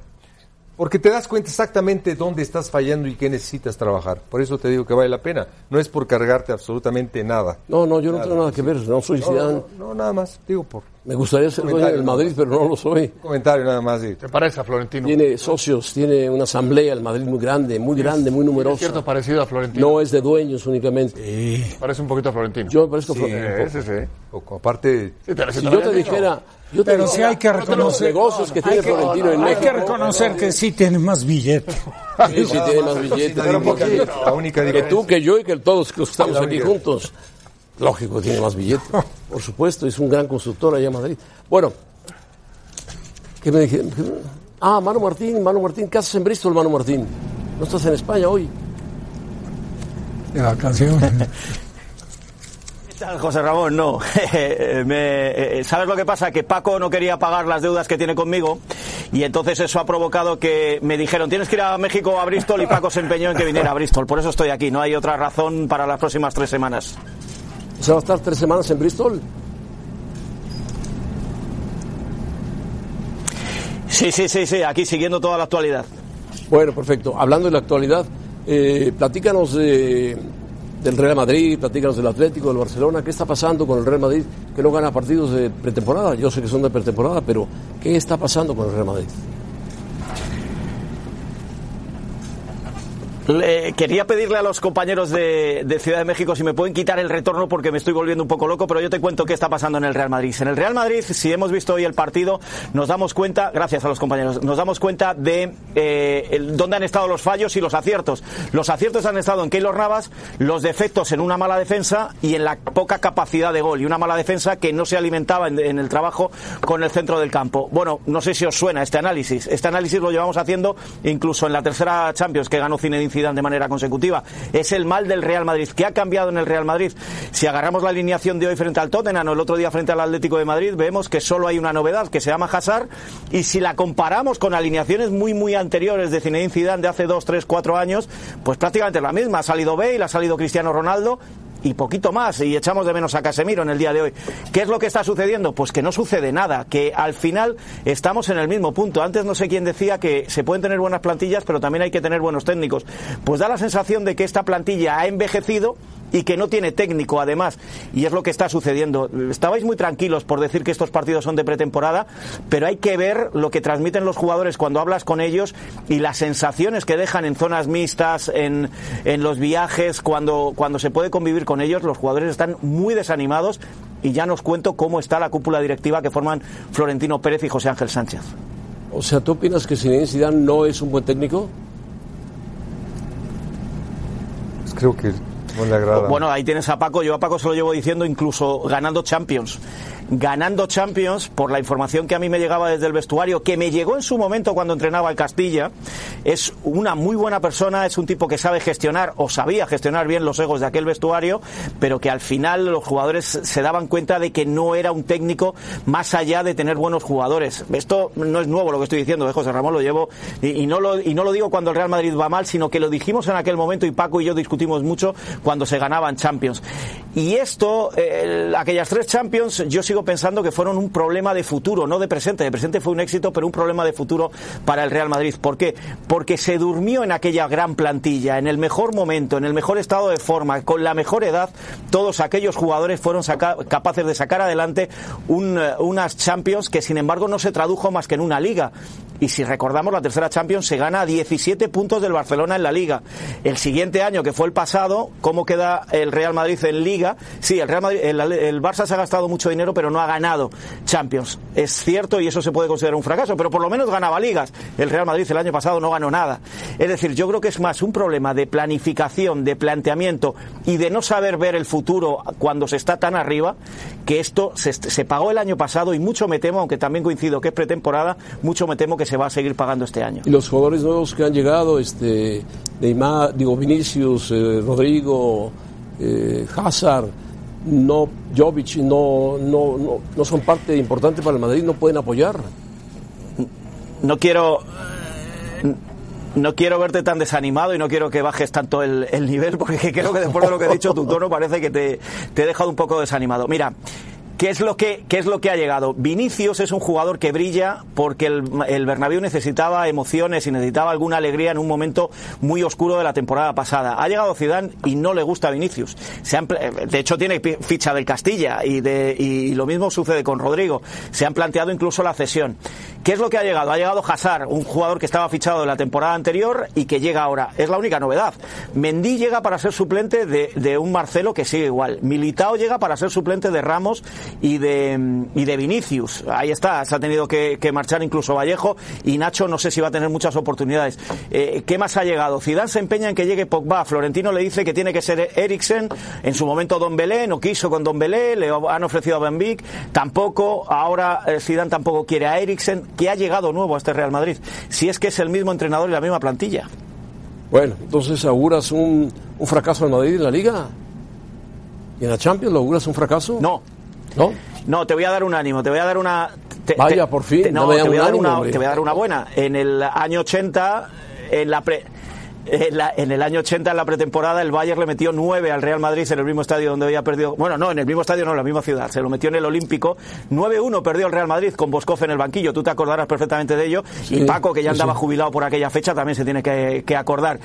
porque te das cuenta exactamente dónde estás fallando y qué necesitas trabajar. Por eso te digo que vale la pena. No es por cargarte absolutamente nada. No, no, yo no tengo nada que ver, no soy No, Zidane. no, no, nada más, digo por Me gustaría ser dueño del. Madrid, pero no lo soy. comentario nada más. de- ¿Te parece a Florentino? Tiene socios, tiene una asamblea, el Madrid muy grande, muy grande, muy Es numerosa. cierto parecido a Florentino. No es de dueños únicamente. Parece un poquito a Florentino. Yo me parezco Sí, Florentino. un poco, un poco. Aparte, Sí, te- sí, Si te- yo te dijera, yo te Pero dijera, sí hay que los reconocer. negocios que tiene hay que- Florentino en hay México. que reconocer que sí tiene más billete. Sí, sí, tiene más billetes. la única- Que tú, que yo y que todos los que estamos aquí juntos. Lógico, tiene más billetes. Por supuesto, es un gran constructor allá en Madrid. Bueno, ¿qué me dije? Ah, Manu Martín, Manu Martín, ¿qué haces en Bristol, Manu Martín? ¿No estás en España hoy? De vacaciones. ¿Qué tal, José Ramón? No. Me- eh, ¿Sabes lo que pasa? Que Paco no quería pagar las deudas que tiene conmigo y entonces eso ha provocado que me dijeron tienes que ir a México, a Bristol y Paco se empeñó en que viniera a Bristol. Por eso estoy aquí. No hay otra razón para las próximas tres semanas. O sea, va a estar tres semanas en Bristol. Sí, sí, sí, sí. Aquí siguiendo toda la actualidad. Bueno, perfecto. Hablando de la actualidad, eh, platícanos de- del Real Madrid, platícanos del Atlético, del Barcelona. ¿Qué está pasando con el Real Madrid que no gana partidos de pretemporada? Yo sé que son de pretemporada, pero ¿qué está pasando con el Real Madrid? Quería pedirle a los compañeros de, Ciudad de México si me pueden quitar el retorno porque me estoy volviendo un poco loco, pero yo te cuento qué está pasando en el Real Madrid. En el Real Madrid, si hemos visto hoy el partido, nos damos cuenta, gracias a los compañeros, nos damos cuenta de eh, dónde han estado los fallos y los aciertos. Los aciertos han estado en Keylor Navas, los defectos en una mala defensa y en la poca capacidad de gol y una mala defensa que no se alimentaba en, en el trabajo con el centro del campo. Bueno, no sé si os suena este análisis. Este análisis lo llevamos haciendo incluso en la tercera Champions que ganó Zinedine De manera consecutiva. Es el mal del Real Madrid. ¿Qué ha cambiado en el Real Madrid? Si agarramos la alineación de hoy frente al Tottenham o el otro día frente al Atlético de Madrid, vemos que solo hay una novedad que se llama Hazard y si la comparamos con alineaciones muy muy anteriores de Zinedine Zidane de hace dos, tres, cuatro años, pues prácticamente la misma. Ha salido Bale, ha salido Cristiano Ronaldo y poquito más, y echamos de menos a Casemiro en el día de hoy. ¿Qué es lo que está sucediendo? Pues que no sucede nada, que al final estamos en el mismo punto. Antes no sé quién decía que se pueden tener buenas plantillas, pero también hay que tener buenos técnicos. Pues da la sensación de que esta plantilla ha envejecido y que no tiene técnico además y es lo que está sucediendo. Estabais muy tranquilos por decir que estos partidos son de pretemporada, pero hay que ver lo que transmiten los jugadores cuando hablas con ellos y las sensaciones que dejan en zonas mixtas, en, en los viajes, cuando, cuando se puede convivir con ellos, los jugadores están muy desanimados y ya nos cuento cómo está la cúpula directiva que forman Florentino Pérez y José Ángel Sánchez. O sea, ¿tú opinas que Zinedine Zidane no es un buen técnico? pues creo que. Bueno, ahí tienes a Paco. Yo a Paco se lo llevo diciendo incluso ganando Champions. Ganando Champions, por la información que a mí me llegaba desde el vestuario, que me llegó en su momento cuando entrenaba el Castilla, es una muy buena persona, es un tipo que sabe gestionar o sabía gestionar bien los egos de aquel vestuario, pero que al final los jugadores se daban cuenta de que no era un técnico más allá de tener buenos jugadores. Esto no es nuevo lo que estoy diciendo, ¿eh, José Ramón, lo llevo y, y no lo, y no lo digo cuando el Real Madrid va mal, sino que lo dijimos en aquel momento y Paco y yo discutimos mucho cuando se ganaban Champions. Y esto, eh, aquellas tres Champions, yo sigo pensando que fueron un problema de futuro, no de presente. De presente fue un éxito, pero un problema de futuro para el Real Madrid. ¿Por qué? Porque se durmió en aquella gran plantilla, en el mejor momento, en el mejor estado de forma, con la mejor edad. Todos aquellos jugadores fueron capaces de sacar adelante eh, unas Champions que, sin embargo, no se tradujo más que en una liga. Y si recordamos, la tercera Champions se gana 17 puntos del Barcelona en la liga. El siguiente año, que fue el pasado, ¿cómo queda el Real Madrid en liga? Sí, el, Real Madrid, el, Barça se ha gastado mucho dinero, pero no ha ganado Champions. Es cierto y eso se puede considerar un fracaso, pero por lo menos ganaba ligas. El Real Madrid el año pasado no ganó nada. Es decir, yo creo que es más un problema de planificación, de planteamiento y de no saber ver el futuro cuando se está tan arriba, que esto se, se pagó el año pasado y mucho me temo, aunque también coincido que es pretemporada, mucho me temo que se va a seguir pagando este año. Y los jugadores nuevos que han llegado, este, Neymar, digo, Vinicius, eh, Rodrigo, eh, Hazard, no, Jovic, no, no, no, no son parte importante para el Madrid, no pueden apoyar. No quiero no quiero verte tan desanimado y no quiero que bajes tanto el, nivel, porque creo que después de lo que he dicho tu tono parece que te, te he dejado un poco desanimado. Mira, ¿Qué es, lo que, ¿Qué es lo que ha llegado? Vinicius es un jugador que brilla porque el, el Bernabéu necesitaba emociones y necesitaba alguna alegría en un momento muy oscuro de la temporada pasada. Ha llegado Zidane y no le gusta Vinicius. Se de hecho tiene ficha del Castilla y, de, y lo mismo sucede con Rodrigo. Se han planteado incluso la cesión. ¿Qué es lo que ha llegado? Ha llegado Hazard, un jugador que estaba fichado de la temporada anterior y que llega ahora. Es la única novedad. Mendy llega para ser suplente de, de un Marcelo que sigue igual. Militao llega para ser suplente de Ramos y de, y de Vinicius. Ahí está, se ha tenido que, marchar incluso Vallejo y Nacho no sé si va a tener muchas oportunidades. Eh, ¿Qué más ha llegado? Zidane se empeña en que llegue Pogba. Florentino le dice que tiene que ser Eriksen. En su momento Don Belé, no quiso con Don Belé, le han ofrecido a Ben Vic, tampoco. Ahora eh, Zidane tampoco quiere a Eriksen, que ha llegado nuevo a este Real Madrid. Si es que es el mismo entrenador y la misma plantilla. Bueno, entonces auguras un, un fracaso al Madrid en la Liga. ¿Y en la Champions lo auguras un fracaso? No, ¿No? No, te voy a dar un ánimo, te voy a dar una... Vaya, por fin. no, te, voy a dar una, te voy a dar una buena. En el año 80, en la pre en, el año 80, en la pretemporada, el Bayern le metió 9 al Real Madrid en el mismo estadio donde había perdido. Bueno, no, en el mismo estadio, no, en la misma ciudad. Se lo metió en el Olímpico. 9-1 perdió el Real Madrid con Boscoff en el banquillo. Tú te acordarás perfectamente de ello. y Paco, que ya andaba jubilado por aquella fecha, también se tiene que, acordar.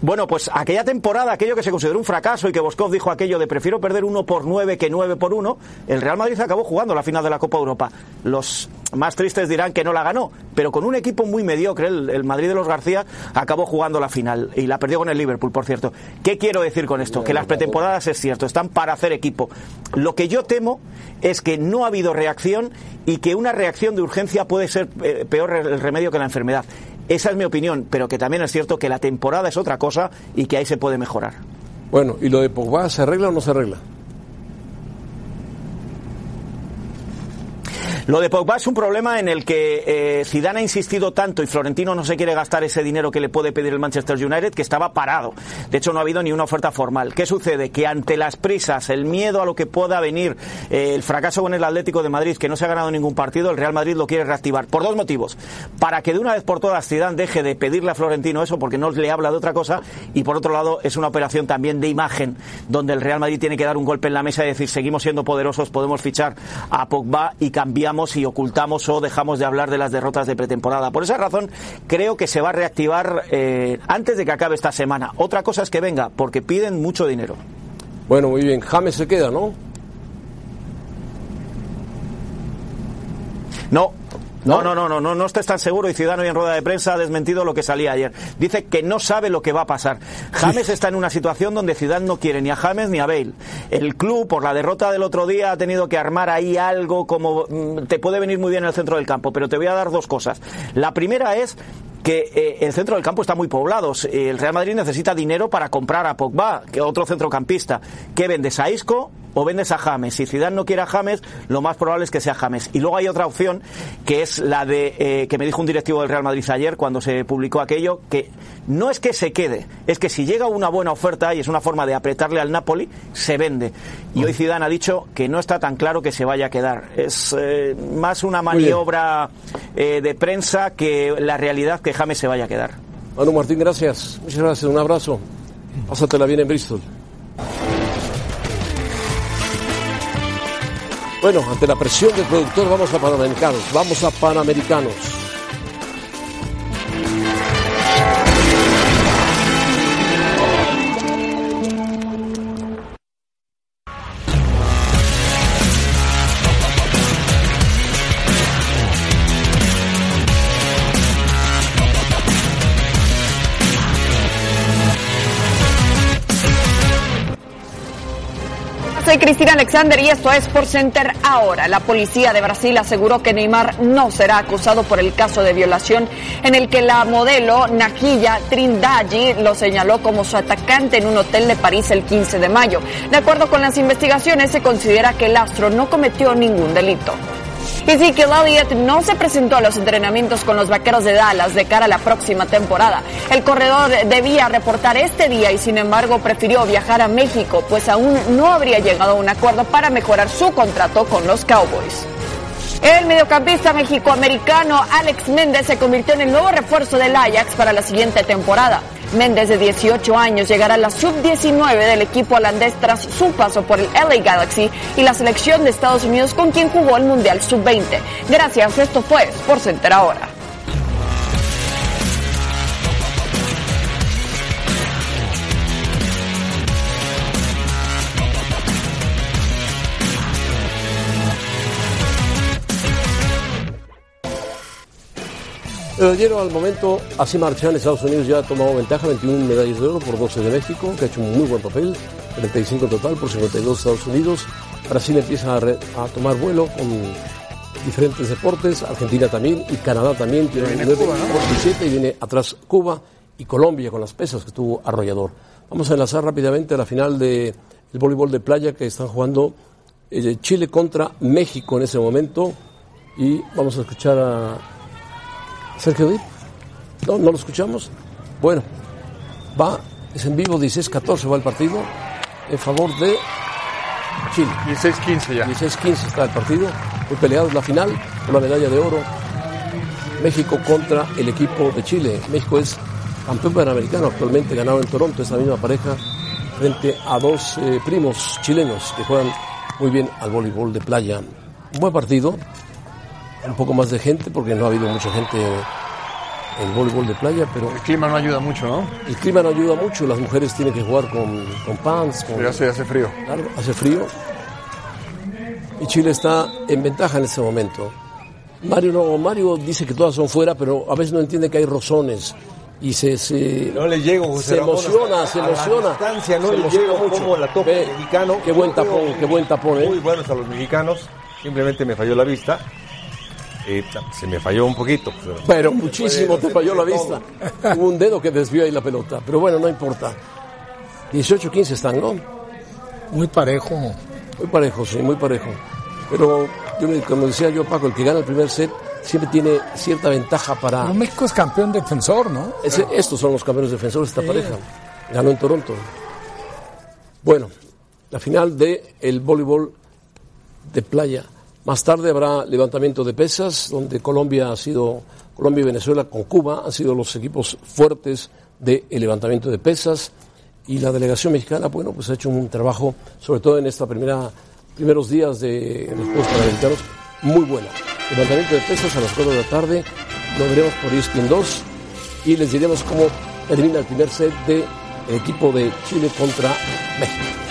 Bueno, pues aquella temporada, aquello que se consideró un fracaso y que Boscoff dijo aquello de prefiero perder 1 por 9 que 9 por 1, el Real Madrid acabó jugando la final de la Copa Europa. Los más tristes dirán que no la ganó, pero con un equipo muy mediocre, el, el Madrid de los García acabó jugando la final y la perdió con el Liverpool, por cierto. ¿Qué quiero decir con esto? Que las pretemporadas es cierto, están para hacer equipo. Lo que yo temo es que no ha habido reacción y que una reacción de urgencia puede ser eh, peor el remedio que la enfermedad. Esa es mi opinión, pero que también es cierto que la temporada es otra cosa y que ahí se puede mejorar. Bueno, ¿y lo de Pogba se arregla o no se arregla? Lo de Pogba es un problema en el que eh, Zidane ha insistido tanto y Florentino no se quiere gastar ese dinero que le puede pedir el Manchester United que estaba parado. De hecho, no ha habido ni una oferta formal. ¿Qué sucede? Que ante las prisas, el miedo a lo que pueda venir, eh, el fracaso con el Atlético de Madrid, que no se ha ganado ningún partido, el Real Madrid lo quiere reactivar. Por dos motivos. Para que de una vez por todas Zidane deje de pedirle a Florentino eso porque no le habla de otra cosa y por otro lado es una operación también de imagen donde el Real Madrid tiene que dar un golpe en la mesa y decir seguimos siendo poderosos, podemos fichar a Pogba y cambiamos y ocultamos o dejamos de hablar de las derrotas de pretemporada. Por esa razón, creo que se va a reactivar eh, antes de que acabe esta semana. Otra cosa es que venga, porque piden mucho dinero. Bueno, muy bien. James se queda, ¿no? No, no, no, no, no, no, no estés tan seguro y Ciudadano y en rueda de prensa ha desmentido lo que salía ayer. Dice que no sabe lo que va a pasar. James está en una situación donde Ciudad no quiere ni a James ni a Bale. El club, por la derrota del otro día, ha tenido que armar ahí algo como mm, te puede venir muy bien en el centro del campo, pero te voy a dar dos cosas. La primera es que eh, el centro del campo está muy poblado. El Real Madrid necesita dinero para comprar a Pogba, que otro centrocampista. ¿Qué vendes a Isco o vendes a James? Si Zidane no quiere a James, lo más probable es que sea James. Y luego hay otra opción que es la de eh, que me dijo un directivo del Real Madrid ayer cuando se publicó aquello que no es que se quede, es que si llega una buena oferta y es una forma de apretarle al Napoli, se vende. Y hoy Zidane ha dicho que no está tan claro que se vaya a quedar. Es eh, más una maniobra de prensa que la realidad que James se vaya a quedar. Manu Martín, gracias. Muchas gracias. Un abrazo. Pásatela bien en Bristol. Bueno, ante la presión del productor, vamos a Panamericanos. Vamos a Panamericanos. Cristina Alexander y esto es Por Center ahora. La policía de Brasil aseguró que Neymar no será acusado por el caso de violación en el que la modelo Najilla Trindade lo señaló como su atacante en un hotel de París el 15 de mayo. De acuerdo con las investigaciones, se considera que el astro no cometió ningún delito. Ezekiel Elliott no se presentó a los entrenamientos con los vaqueros de Dallas de cara a la próxima temporada. El corredor debía reportar este día y sin embargo prefirió viajar a México, pues aún no habría llegado a un acuerdo para mejorar su contrato con los Cowboys. El mediocampista mexicoamericano Alex Méndez se convirtió en el nuevo refuerzo del Ajax para la siguiente temporada. Méndez, de 18 años, llegará a la sub-19 del equipo holandés tras su paso por el LA Galaxy y la selección de Estados Unidos con quien jugó el Mundial sub-20. Gracias, esto fue por Center ahora. Dinero al momento, así marchan, Estados Unidos ya ha tomado ventaja, 21 medallas de oro por 12 de México, que ha hecho un muy buen papel, 35 en total por 52 Estados Unidos. Brasil empieza a, re- a tomar vuelo con diferentes deportes, Argentina también y Canadá también tiene Viene 9 Cuba, ¿no? por 17 y viene atrás Cuba y Colombia con las pesas que estuvo arrollador. Vamos a enlazar rápidamente a la final del voleibol de playa que están jugando eh, Chile contra México en ese momento y vamos a escuchar a Sergio Dip. No, no lo escuchamos. Bueno, va, es en vivo, 16-14 va el partido en favor de Chile. 16-15 ya. 16-15 está el partido. Muy peleado es la final la medalla de oro. México contra el equipo de Chile. México es campeón panamericano actualmente, ganado en Toronto, esa misma pareja, frente a dos eh, primos chilenos que juegan muy bien al voleibol de playa. Un buen partido, un poco más de gente, porque no ha habido mucha gente en el voleibol de playa, pero El clima no ayuda mucho, ¿no? el clima no ayuda mucho, las mujeres tienen que jugar con, con pants, con, Pero hace, hace frío. Claro, hace frío. Y Chile está en ventaja en este momento. Mario no, Mario dice que todas son fuera, pero a veces no entiende que hay rozones. Y se, se, No le llego, José se Ramón, emociona, a- se a la emociona. distancia no se le emociona llego como la toca Ve, el mexicano. Qué buen tapón, qué buen tapón, ¿eh? Muy buenos a los mexicanos. Simplemente me falló la vista. Eh, se me falló un poquito. Pero muchísimo te falló la vista. Hubo un dedo que desvió ahí la pelota. Pero bueno, no importa. 18-15 están, ¿no? Muy parejo. Muy parejo, sí, muy parejo. Pero, yo, como decía yo, Paco, el que gana el primer set siempre tiene cierta ventaja para... Pero México es campeón defensor, ¿no? Estos son los campeones defensores de esta pareja. Ganó en Toronto. Bueno, la final de el voleibol de playa. Más tarde habrá levantamiento de pesas, donde Colombia ha sido, Colombia y Venezuela con Cuba han sido los equipos fuertes del levantamiento de pesas. Y la delegación mexicana, bueno, pues ha hecho un trabajo, sobre todo en primera, primeros días de los Juegos Panamericanos, muy buena. Levantamiento de pesas a las 4 de la tarde, lo veremos por ESPN 2 y les diremos cómo termina el primer set del equipo de Chile contra México.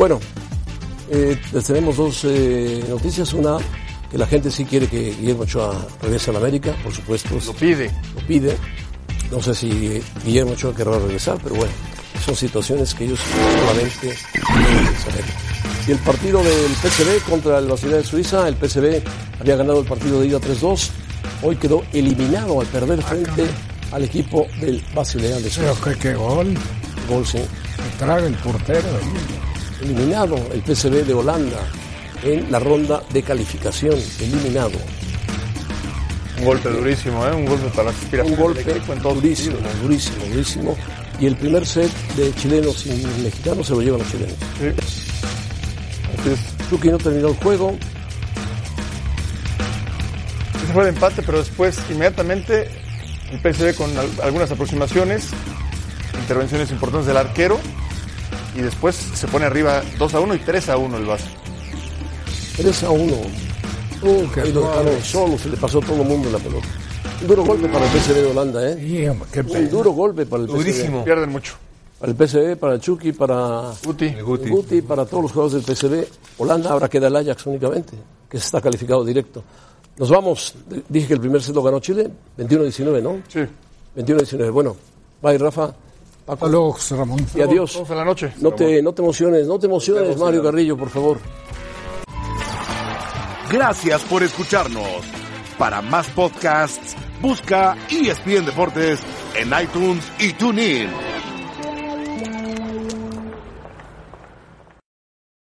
Bueno, eh, les tenemos dos eh, noticias. Una, que la gente sí quiere que Guillermo Ochoa regrese a la América, por supuesto. Lo pide. Lo pide. No sé si Guillermo Ochoa querrá regresar, pero bueno, son situaciones que ellos solamente saber. Y el partido del PSV contra el Basilea de Suiza, el PSV había ganado el partido de ida 3-2, hoy quedó eliminado al perder frente al equipo del Basilea de Suiza. Pero que qué gol. Gol, sí. Se traga el portero. Eliminado el PSV de Holanda en la ronda de calificación. Eliminado. Un golpe durísimo, ¿eh? Un golpe para las Un golpe equipo en durísimo, durísimo, durísimo. Y el primer set de chilenos y mexicanos se lo llevan los chilenos. Así es. Chucky no terminó el juego. Ese fue el empate, pero después, inmediatamente, El PSV con al- algunas aproximaciones, intervenciones importantes del arquero y después se pone arriba 2 a 1 y 3 a 1 el Barça. 3 a 1. Uh, y lo dejaron solo, se le pasó a todo el mundo la pelota. Un duro golpe para el PSV de Holanda, ¿eh? Un duro golpe para el PSV. Pierden mucho. Para el PSV, para el Chucky, para Guti. Guti, para todos los jugadores del PSV. Holanda, ahora queda el Ajax únicamente, que está calificado directo. Nos vamos. Dije que el primer set lo ganó Chile, 21-19, ¿no? Sí. 21-19. Bueno, bye, Rafa. Paco. Luego, José Ramón. Y adiós. Todos en la noche. No te, no te emociones, no te emociones, Mario. Carrillo, por favor. Gracias por escucharnos. Para más podcasts, busca ESPN Deportes en iTunes y TuneIn.